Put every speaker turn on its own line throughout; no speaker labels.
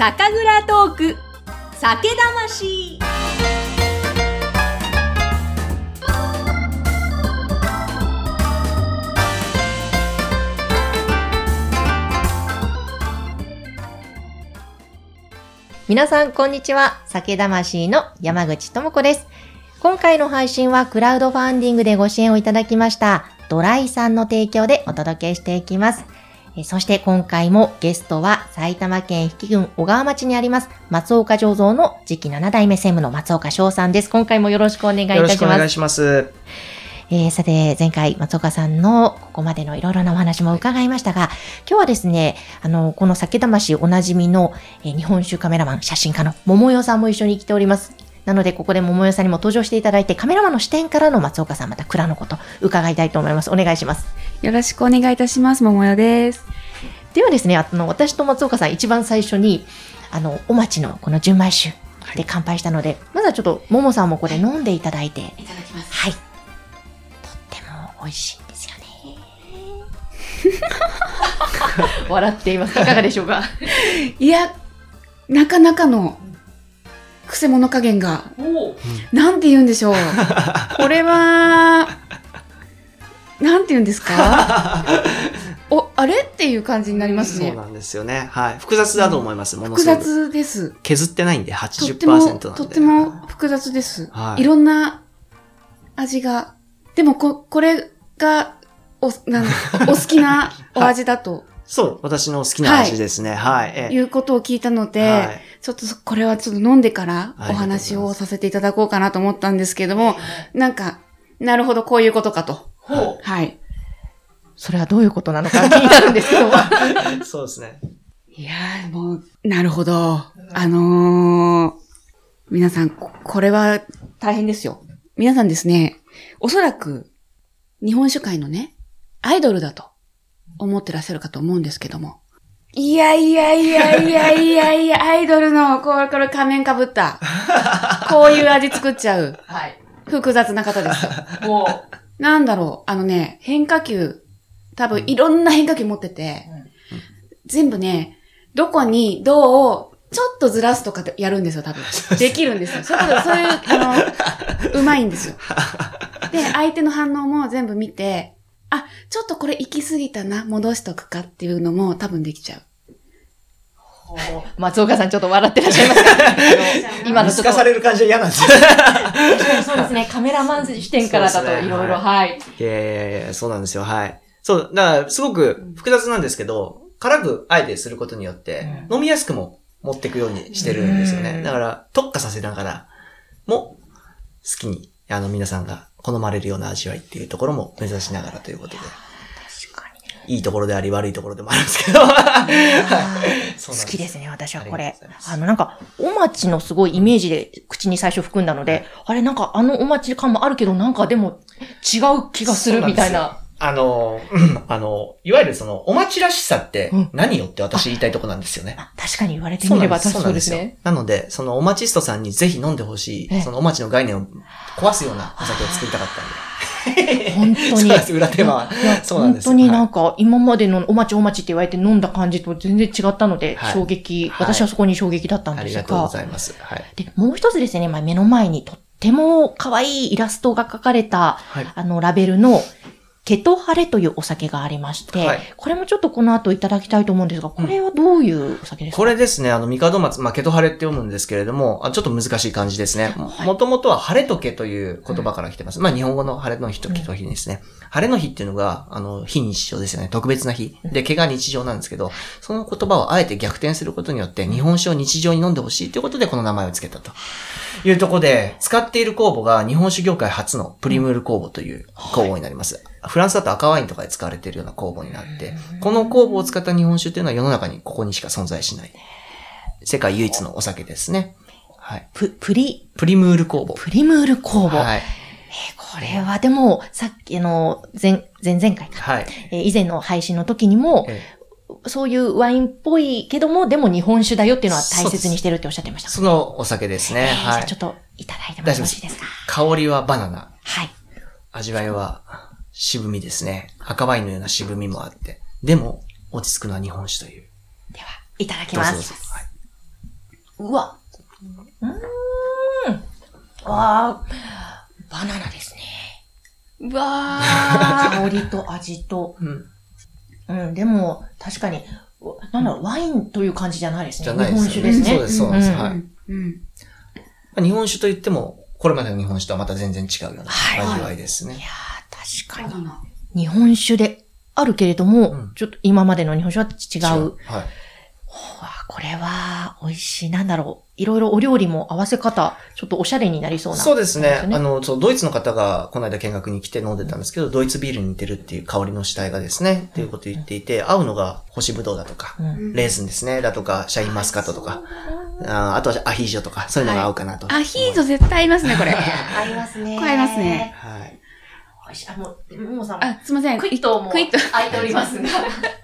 酒蔵トーク酒魂
皆さん、こんにちは。酒魂の山口智子です。今回の配信はクラウドファンディングでご支援をいただきました、ドライさんの提供でお届けしていきます。えそして今回もゲストは埼玉県比企郡小川町にあります松岡醸造の次期7代目専務の松岡翔さんです。今回もよろしくお願いいたし
よろ
ます。
しくお願いします。
えーさて、前回、松岡さんのここまでのいろいろなお話も伺いましたが、今日はですね、あの、この酒魂おなじみの、えー日本酒カメラマン、写真家の桃代さんも一緒に来ております。なので、ここで桃代さんにも登場していただいて、カメラマンの視点からの松岡さん、また蔵のこと、伺いたいと思います。お願いします。
よろしくお願いいたします。桃代です。
ではですね、あの、私と松岡さん、一番最初に、あの、お待ちのこの純米酒で乾杯したので、まずはちょっと、桃さんもこれ飲んでいただいて、
いただきます。
はい。とっても美味しいんですよね。笑っています。いかがでしょうか？
いや、なかなかの、くせ者加減が、なんて言うんでしょう。これは、なんて言うんですか？お、あれ？っていう感じになりますね。
そうなんですよね。はい。複雑だと思います。もの
複
すごく。
雑です。
削ってないんで
と
80%
っても、
なんで。
とっても複雑です。
はい
いろんな味が。でも、こ、これが、お、なんお好きなお味だと
そう、私の好きな味ですね。はい。ええ
いうことを聞いたので、
はい
ちょっとそこれはちょっと飲んでからお話をさせていただこうかなと思ったんですけども、なんか、なるほど、こういうことかと。はい。
それはどういうことなのか気になるんですけど。
そうですね。
いやー、もう、なるほど。あのー、皆さん、ここれは大変ですよ。皆さんですね、おそらく、日本酒界のね、アイドルだと思ってらっしゃるかと思うんですけども。いやいやいやいやいやいや、アイドルの、これ、これ仮面かぶった。こういう味作っちゃう。
はい。
複雑な方ですよ。
も
なんだろう、あのね、変化球、多分いろんな変化球持ってて、全部ね、どこにどう、ちょっとずらすとかでやるんですよ、多分。できるんですよ。そういうこと、そういう、あの、うまいんですよ。で、相手の反応も全部見て、あ、ちょっとこれ行き過ぎたな、戻しとくかっていうのも多分できちゃう。
う、松岡さんちょっと笑ってらっしゃいますか？今のちょっと
かされる感じは嫌なんですよ。
そうですね、カメラマン視点からだといろいろ、
は
はい。
いやいやいや、そうなんですよ。はい。そう、だから、すごく複雑なんですけど、辛くあえてすることによって、飲みやすくも持っていくようにしてるんですよね。だから、特化させながらも、好きに、あの、皆さんが好まれるような味わいっていうところも目指しながらということで。いいところであり悪いところでもあるんですけど。
好きですね、私はこれ。あの、なんか、お町のすごいイメージで口に最初含んだので、あれなんかあのお町感もあるけど、なんかでも違う気がするみたいな。
あの、うんあの、いわゆるその、お待ちらしさって
うん
何よって私言いたいとこなんですよね。
あ確かに言われてみれば確かそうです
よ
ね。。
なので、そのお待ちストさんにぜひ飲んでほし
ええ
い、そのお待ちの概念を壊すようなお酒を作りたかったんで。
本当に。
そうなんです、裏手間は。そうなんです
本当になん
は
か、今までのお待ちお待ちって言われて飲んだ感じと全然違ったので、
はい
衝撃、
はい
私はそこに衝撃だったんですが。
ありがとうございます。はい。
で、もう一つですね、まあ、目の前にとっても可愛いイラストが描かれた、
はい。
あの、ラベルの、ケトハレというお酒がありまして、
はい
これもちょっとこの後いただきたいと思うんですが、これはどういうお酒ですか、
これですね、あの、三門松、まあ、ケトハレって読むんですけれども、あちょっと難しい感じですね。もともとは晴れとけという言葉から来てます。まあ、日本語の晴れの日とケト日ですね。晴れの日っていうのが、あの、非日常ですよね。特別な日。で、毛が日常なんですけど、その言葉をあえて逆転することによって、日本酒を日常に飲んでほしいということで、この名前を付けたというところで、使っている酵母が日本酒業界初のプリムール酵母という酵母になります。フランスだと赤ワインとかで使われているような酵母になって、この酵母を使った日本酒っていうのは世の中にここにしか存在しない。世界唯一のお酒ですね。はい。
プ、プリ、
プリムール酵母。
プリムール酵母。
はい。
これはでも、さっきの前、前々回か。
はい。
えー以前の配信の時にも、
え
そういうワインっぽいけども、でも日本酒だよっていうのは大切にしてるっておっしゃってました。
そのお酒ですね。
えーじゃ
はい
あちょ。っといただいてもよろしいですか？
香りはバナナ。
はい。
味わいは渋みですね。赤ワインのような渋みもあって。でも、落ち着くのは日本酒という。
では、いただき
どう
ます。
ぞどうぞ。はい。
うわ。うーん。あー、バナナですね。
うわ
香りと味と。
うん。
うん、でも、確かに、おなんだろう、ワインという感じじゃないですね。
じゃないですよね
日本酒ですね。
そうですそうなんです
ん
はい
うん。
日本酒といっても、これまでの日本酒とはまた全然違うような
はい
味わいですね。
いやー、確かに。日本酒であるけれども、
うん
ちょっと今までの日本酒は違う。
はい。
これは美味しい。なんだろう。いろいろお料理も合わせ方、ちょっとおしゃれになりそうな。
そうですね。
ね
あの、そう、ドイツの方がこの間見学に来て飲んでたんですけど、ドイツビールに似てるっていう香りの主体がですね、っていうことを言っていて、合うのが干しぶどうだとか、
うん。
レーズンですね、だとか、シャインマスカットとか、ああとはアヒージョとか、そういうのが合うかなと。
アヒージョ絶対合いますね、これ。
合いますね。
これ合いますね。
はい。
美味しい。あ、もう、ももさん。
あ、すいません。
クイッともう、
クイッと。
空いておりますが。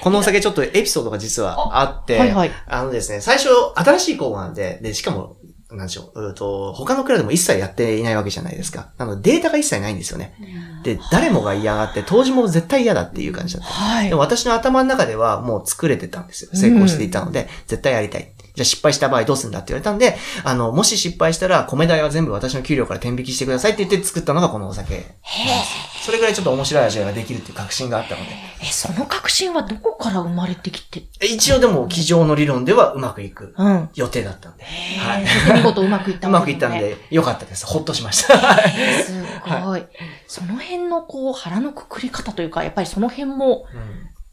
このお酒ちょっとエピソードが実はあって、
はいはい。
あのですね、最初、新しい工房なんで、で、しかも、なんでしょう、うーと、他のクラブでも一切やっていないわけじゃないですか。なので、データが一切ないんですよね。で、誰もが嫌がって、当時も絶対嫌だっていう感じだった。
はい
でも私の頭の中ではもう作れてたんですよ。成功していたので、絶対やりたい。じゃあ失敗した場合どうするんだって言われたんで、あの、もし失敗したら米代は全部私の給料から転引きしてくださいって言って作ったのがこのお酒。
へ
それぐらいちょっと面白い味ができるっていう確信があったので。
え。え、その確信はどこから生まれてきて？
え一応でも、机上の理論ではうまくいく
うん。
予定だったんで。は
はいい。。見事うまくいった
うまくいったん
で
で、よかったです。ほっとしました。
えーすごい。その辺のこう、腹のくくり方というか、やっぱりその辺も、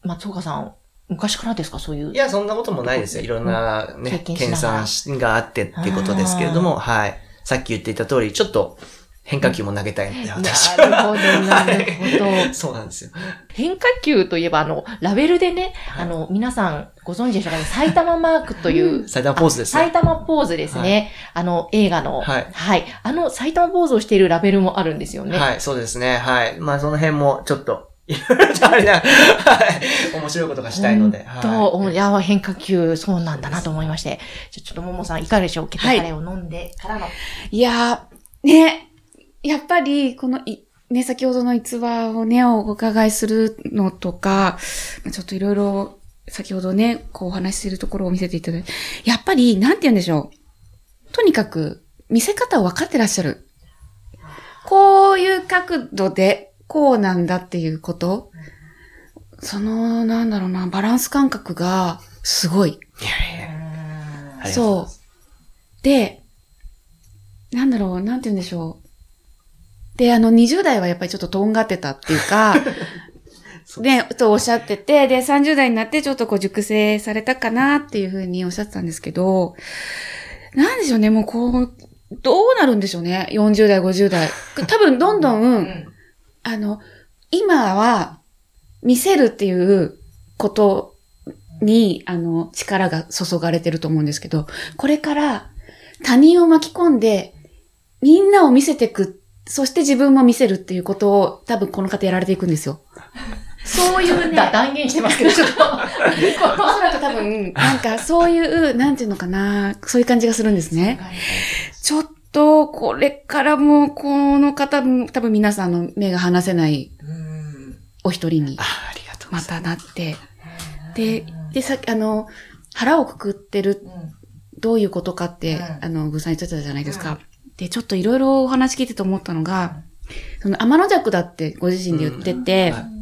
松岡さん、昔からですか？そういう。
いや、そんなこともないですよ。いろんな
経
ね、研鑽があってっていうことですけれども、はい。さっき言っていた通り、ちょっと変化球も投げたいので、私は。
なるほど、なるほど。
そうなんですよ。
変化球といえば、あの、ラベルでね、あの、皆さんご存知でしょうかね、埼玉マークという、
埼玉ポーズです
埼
ね。
玉ポーズですね。あの、映画の、
はい
あの、埼玉ポーズをしているラベルもあるんですよね。
はい、そうですね。はい。まあ、その辺もちょっと、いろいろとあれな、はい。面白いことがしたいので。
と、
はい
いや、変化球、そうなんだなと思いまして。じゃあちょっとももさん、いかがでしょう？ケトカレーを飲んでからの。
いやー、ね、やっぱり、このい、ね、先ほどの逸話をね、お伺いするのとか、ちょっといろいろ、先ほどね、こうお話ししてるところを見せていただいて、やっぱり、なんて言うんでしょう。とにかく、見せ方を分かってらっしゃる。こういう角度で、こうなんだっていうこと。その、なんだろうな、バランス感覚が、すごい。そう。で、なんだろう、なんて言うんでしょう。で、あの、20代はやっぱりちょっととんがってたっていうか、ね、とおっしゃってて、で、30代になってちょっとこう熟成されたかなっていうふうにおっしゃってたんですけど、なんでしょうね、もうこう、どうなるんでしょうね、40代、50代。多分どんどん、あの、今は、見せるっていうことに、あの、力が注がれてると思うんですけど、これから他人を巻き込んで、みんなを見せていく、そして自分も見せるっていうことを多分この方やられていくんですよ。そういうね、
だ断言してますけど、ちょっと。
おそらく多分、なんかそういう、なんていうのかな、そういう感じがするんですね。ちょっと、これからも、この方も、多分皆さんの目が離せない
うん
お一人に
あ、ありがとうご
ま。たなって、で、で、さっき、あの、腹をくくってる、どういうことかって、
うん
あの、ぐさん言ってたじゃないですか。で、ちょっといろいろお話聞いてて思ったのが、その、天の弱だってご自身で言ってて、
はい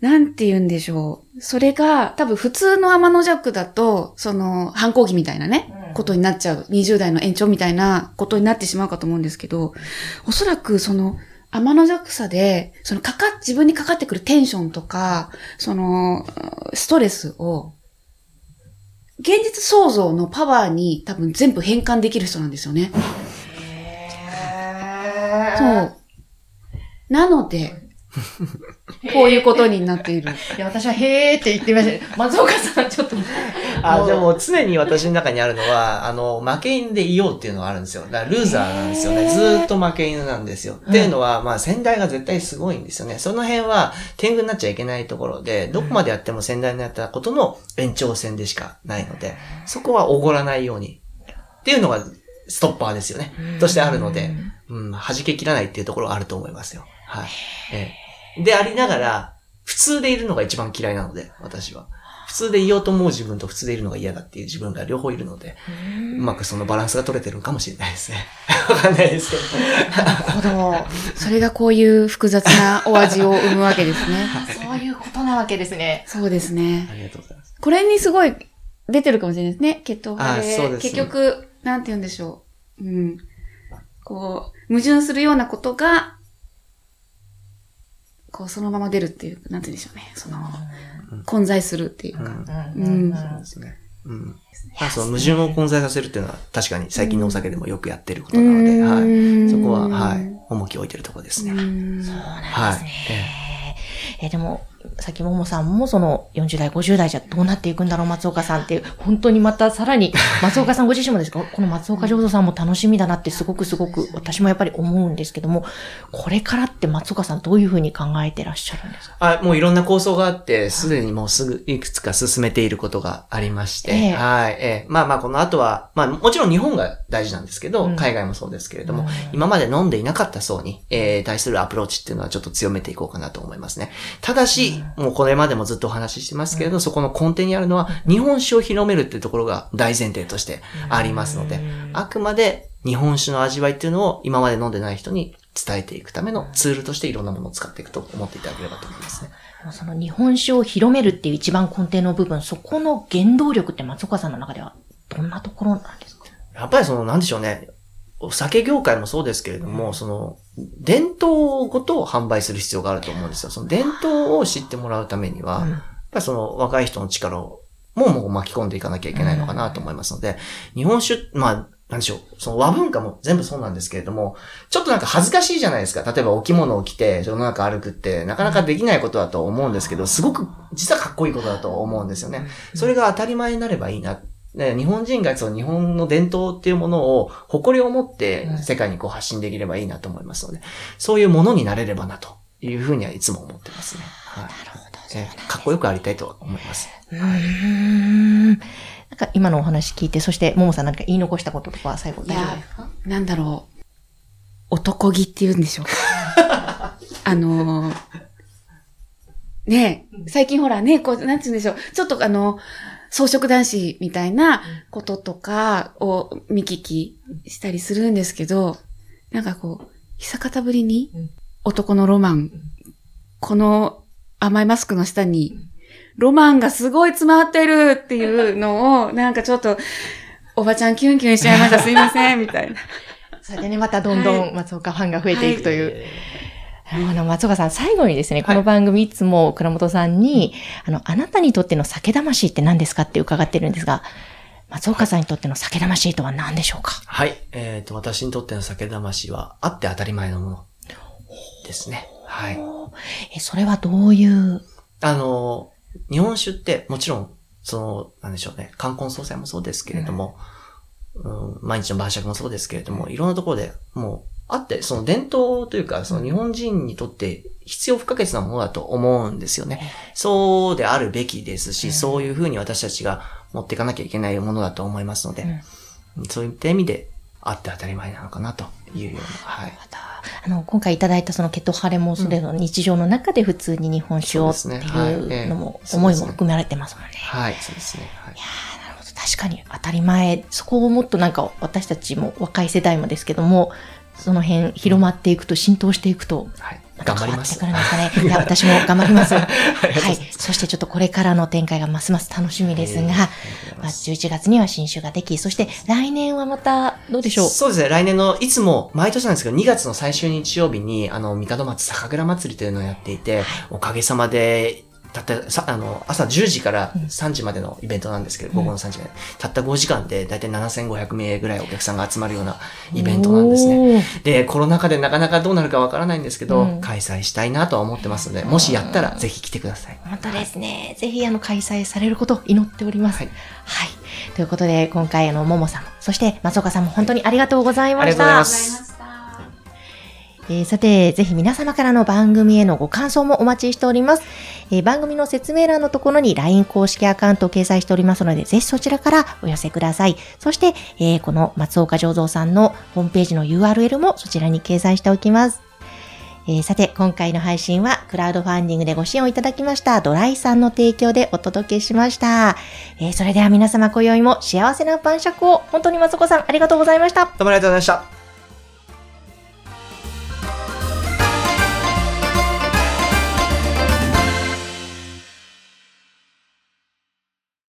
なんて言うんでしょう。それが、多分普通の天の弱だと、その、反抗期みたいなね、
うん
ことになっちゃう。20代の延長みたいなことになってしまうかと思うんですけど、おそらくその、天の弱さで、そのかか、自分にかかってくるテンションとか、その、ストレスを、現実創造のパワーに多分全部変換できる人なんですよね。そう。なので、こういうことになっている。
いや、私はへーって言ってみました。松岡さん、ちょっと。
あ、じゃあもう常に私の中にあるのは、あの、負け犬でいようっていうのがあるんですよ。だからルーザーなんですよね。ずーっと負け犬なんですよ。っていうのは、まあ先代が絶対すごいんですよね。その辺は天狗になっちゃいけないところで、どこまでやっても先代のやったことの延長線でしかないので、そこはおごらないように。っていうのがストッパーですよね。としてあるので、うん、弾け切らないっていうところがあると思いますよ。はい。ええでありながら、普通でいるのが一番嫌いなので、私は。普通でいようと思う自分と普通でいるのが嫌だっていう自分が両方いるので、うまくそのバランスが取れてるかもしれないですね。わかんないですけど。
なるほど。それがこういう複雑なお味を生むわけですね。
そういうことなわけですね。
そうですね。
ありがとうございます。
これにすごい出てるかもしれないですね。血統派で。
で
結局、なんて言うんでしょう。うん。こう、矛盾するようなことが、こう、そのまま出るっていう、なんて言うんでしょうね。その、混在するっていうか。
うん。
うん
そうですね。うん。まあ、その矛盾を混在させるっていうのは確かに最近のお酒でもよくやってることなので、はい。そこは、はい。重きを置いてるところですね。
うん
そうなん
はい
ですね。。えでも、さっきももさんもその40代、50代じゃどうなっていくんだろう、松岡さんっていう、本当にまたさらに、松岡さんご自身もですか、この松岡浄土さんも楽しみだなってすごくすごく私もやっぱり思うんですけども、これからって松岡さんどういうふうに考えてらっしゃるんですか？
あ、もういろんな構想があって、すでにもうすぐいくつか進めていることがありまして、
ええ。
はい、ええ。まあまあこの後は、まあもちろん日本が大事なんですけど、
うん。
海外もそうですけれども、
うん。
今まで飲んでいなかった層に、えー対するアプローチっていうのはちょっと強めていこうかなと思いますね。ただし、もうこれまでもずっとお話ししてますけれど、そこの根底にあるのは、日本酒を広めるってい。うところが大前提としてありますので、あくまで日本酒の味わい。ってい。うのを今まで飲んでない。人に伝えてい。くためのツールとしてい。ろんなものを使ってい。くと思ってい。ただければと思い。ますね。
その日本酒を広めるってい。う一番根底の部分、そこの原動力って松岡さんの中ではどんなところなんですか
やっぱりその、なんでしょうね。お酒業界もそうですけれども、その、伝統ごとを販売する必要があると思うんですよ。その伝統を知ってもらうためには、
うん
やっぱりその若い人の力を、もうもう巻き込んでいかなきゃいけないのかなと思いますので、日本酒、まあ、なんでしょう、その和文化も全部そうなんですけれども、ちょっとなんか恥ずかしいじゃないですか。例えばお着物を着て世の中歩くってなかなかできないことだと思うんですけど、すごく実はかっこいいことだと思うんですよね。それが当たり前になればいいな。ね日本人がその日本の伝統っていうものを誇りを持って
うん
世界にこう発信できればいいなと思いますので、そういうものになれればなというふうにはいつも思ってますね。はい。
なるほど。
えーかっこよくありたいとは思います。
うーん。なんか今のお話聞いて、そして、ももさん何か言い残したこととか最後
い
大丈夫
や
ですか、
なんだろう。男気って言うんでしょうか。あのーねえ、最近ほらね、こう、なんて言うんでしょう。ちょっとあの、装飾男子みたいなこととかを見聞きしたりするんですけど、なんかこう、久方ぶりに
うん。
男のロマン、この甘いマスクの下に、ロマンがすごい詰まってるっていうのを、なんかちょっと、おばちゃんキュンキュンしちゃいました、すいません、みたいな。
それでね、またどんど
は
ん松岡ファンが増えていくという。
え
あの、松岡さん、最後にですね、この番組いつも倉本さんに、あの、あなたにとっての酒魂って何ですかって伺ってるんですが、松岡さんにとっての酒魂とは何でしょうか？
ーはい。えっ、と、私にとっての酒魂はあって当たり前のもの。ですね。はい。
え、それはどういう、
あの、日本酒ってもちろん、その、なんでしょうね、冠婚葬祭もそうですけれども、うん。毎日の晩酌もそうですけれども、いろんなところでもう、あって、その伝統というか、その日本人にとって必要不可欠なものだと思うんですよね。そうであるべきですし、そういうふうに私たちが持っていかなきゃいけないものだと思いますので、そういった意味で、あって当たり前なのかなというような、はい。
また、あの、今回いただいたそのケトハレもそれの日常の中で普通に日本酒をって
い
いうのも
ええ
思いも含められてますもんね。
はい、そうですね。はい。
なるほど。確かに当たり前。そこをもっとなんか私たちも若い世代もですけども、その辺広まっていくと、浸透していくと、
はい。頑張ります。
いや、私も頑張ります。は
い
い。そしてちょっとこれからの展開がますます楽しみですが、まあ、
ます
11月には新酒ができ、そして来年はまたどうでしょう？
そうですね。来年の、いつも、毎年なんですけど、2月の最終日曜日に、あの、三門松酒蔵祭りというのをやっていて、おかげさまで、たった、さ、あの、朝10時から3時までのイベントなんですけど、午後の3時まで。たった5時間で、だいたい7500名ぐらいお客さんが集まるようなイベントなんですね。
ね。
で、コロナ禍でなかなかどうなるかわからないんですけど、
うん
開催したいなとは思ってますので、もしやったら、ぜひ来てください。
本当ですね。ぜひ、あの、開催されることを祈っております。は
はいい。
ということで、今回、あの、ももさんも、そして松岡さんも本当にありがとうございました。
ありがとうございます。
えーさて、ぜひ皆様からの番組へのご感想もお待ちしております。えー番組の説明欄のところに LINE 公式アカウントを掲載しておりますので、ぜひそちらからお寄せください。そして、えーこの松岡醸造さんのホームページの URL もそちらに掲載しておきます。えさて、今回の配信はクラウドファンディングでご支援をいただきましたドライさんの提供でお届けしました。えそれでは皆様今宵も幸せな晩酌を、本当に松子さんありがとうございました。
どうもありがとうございました。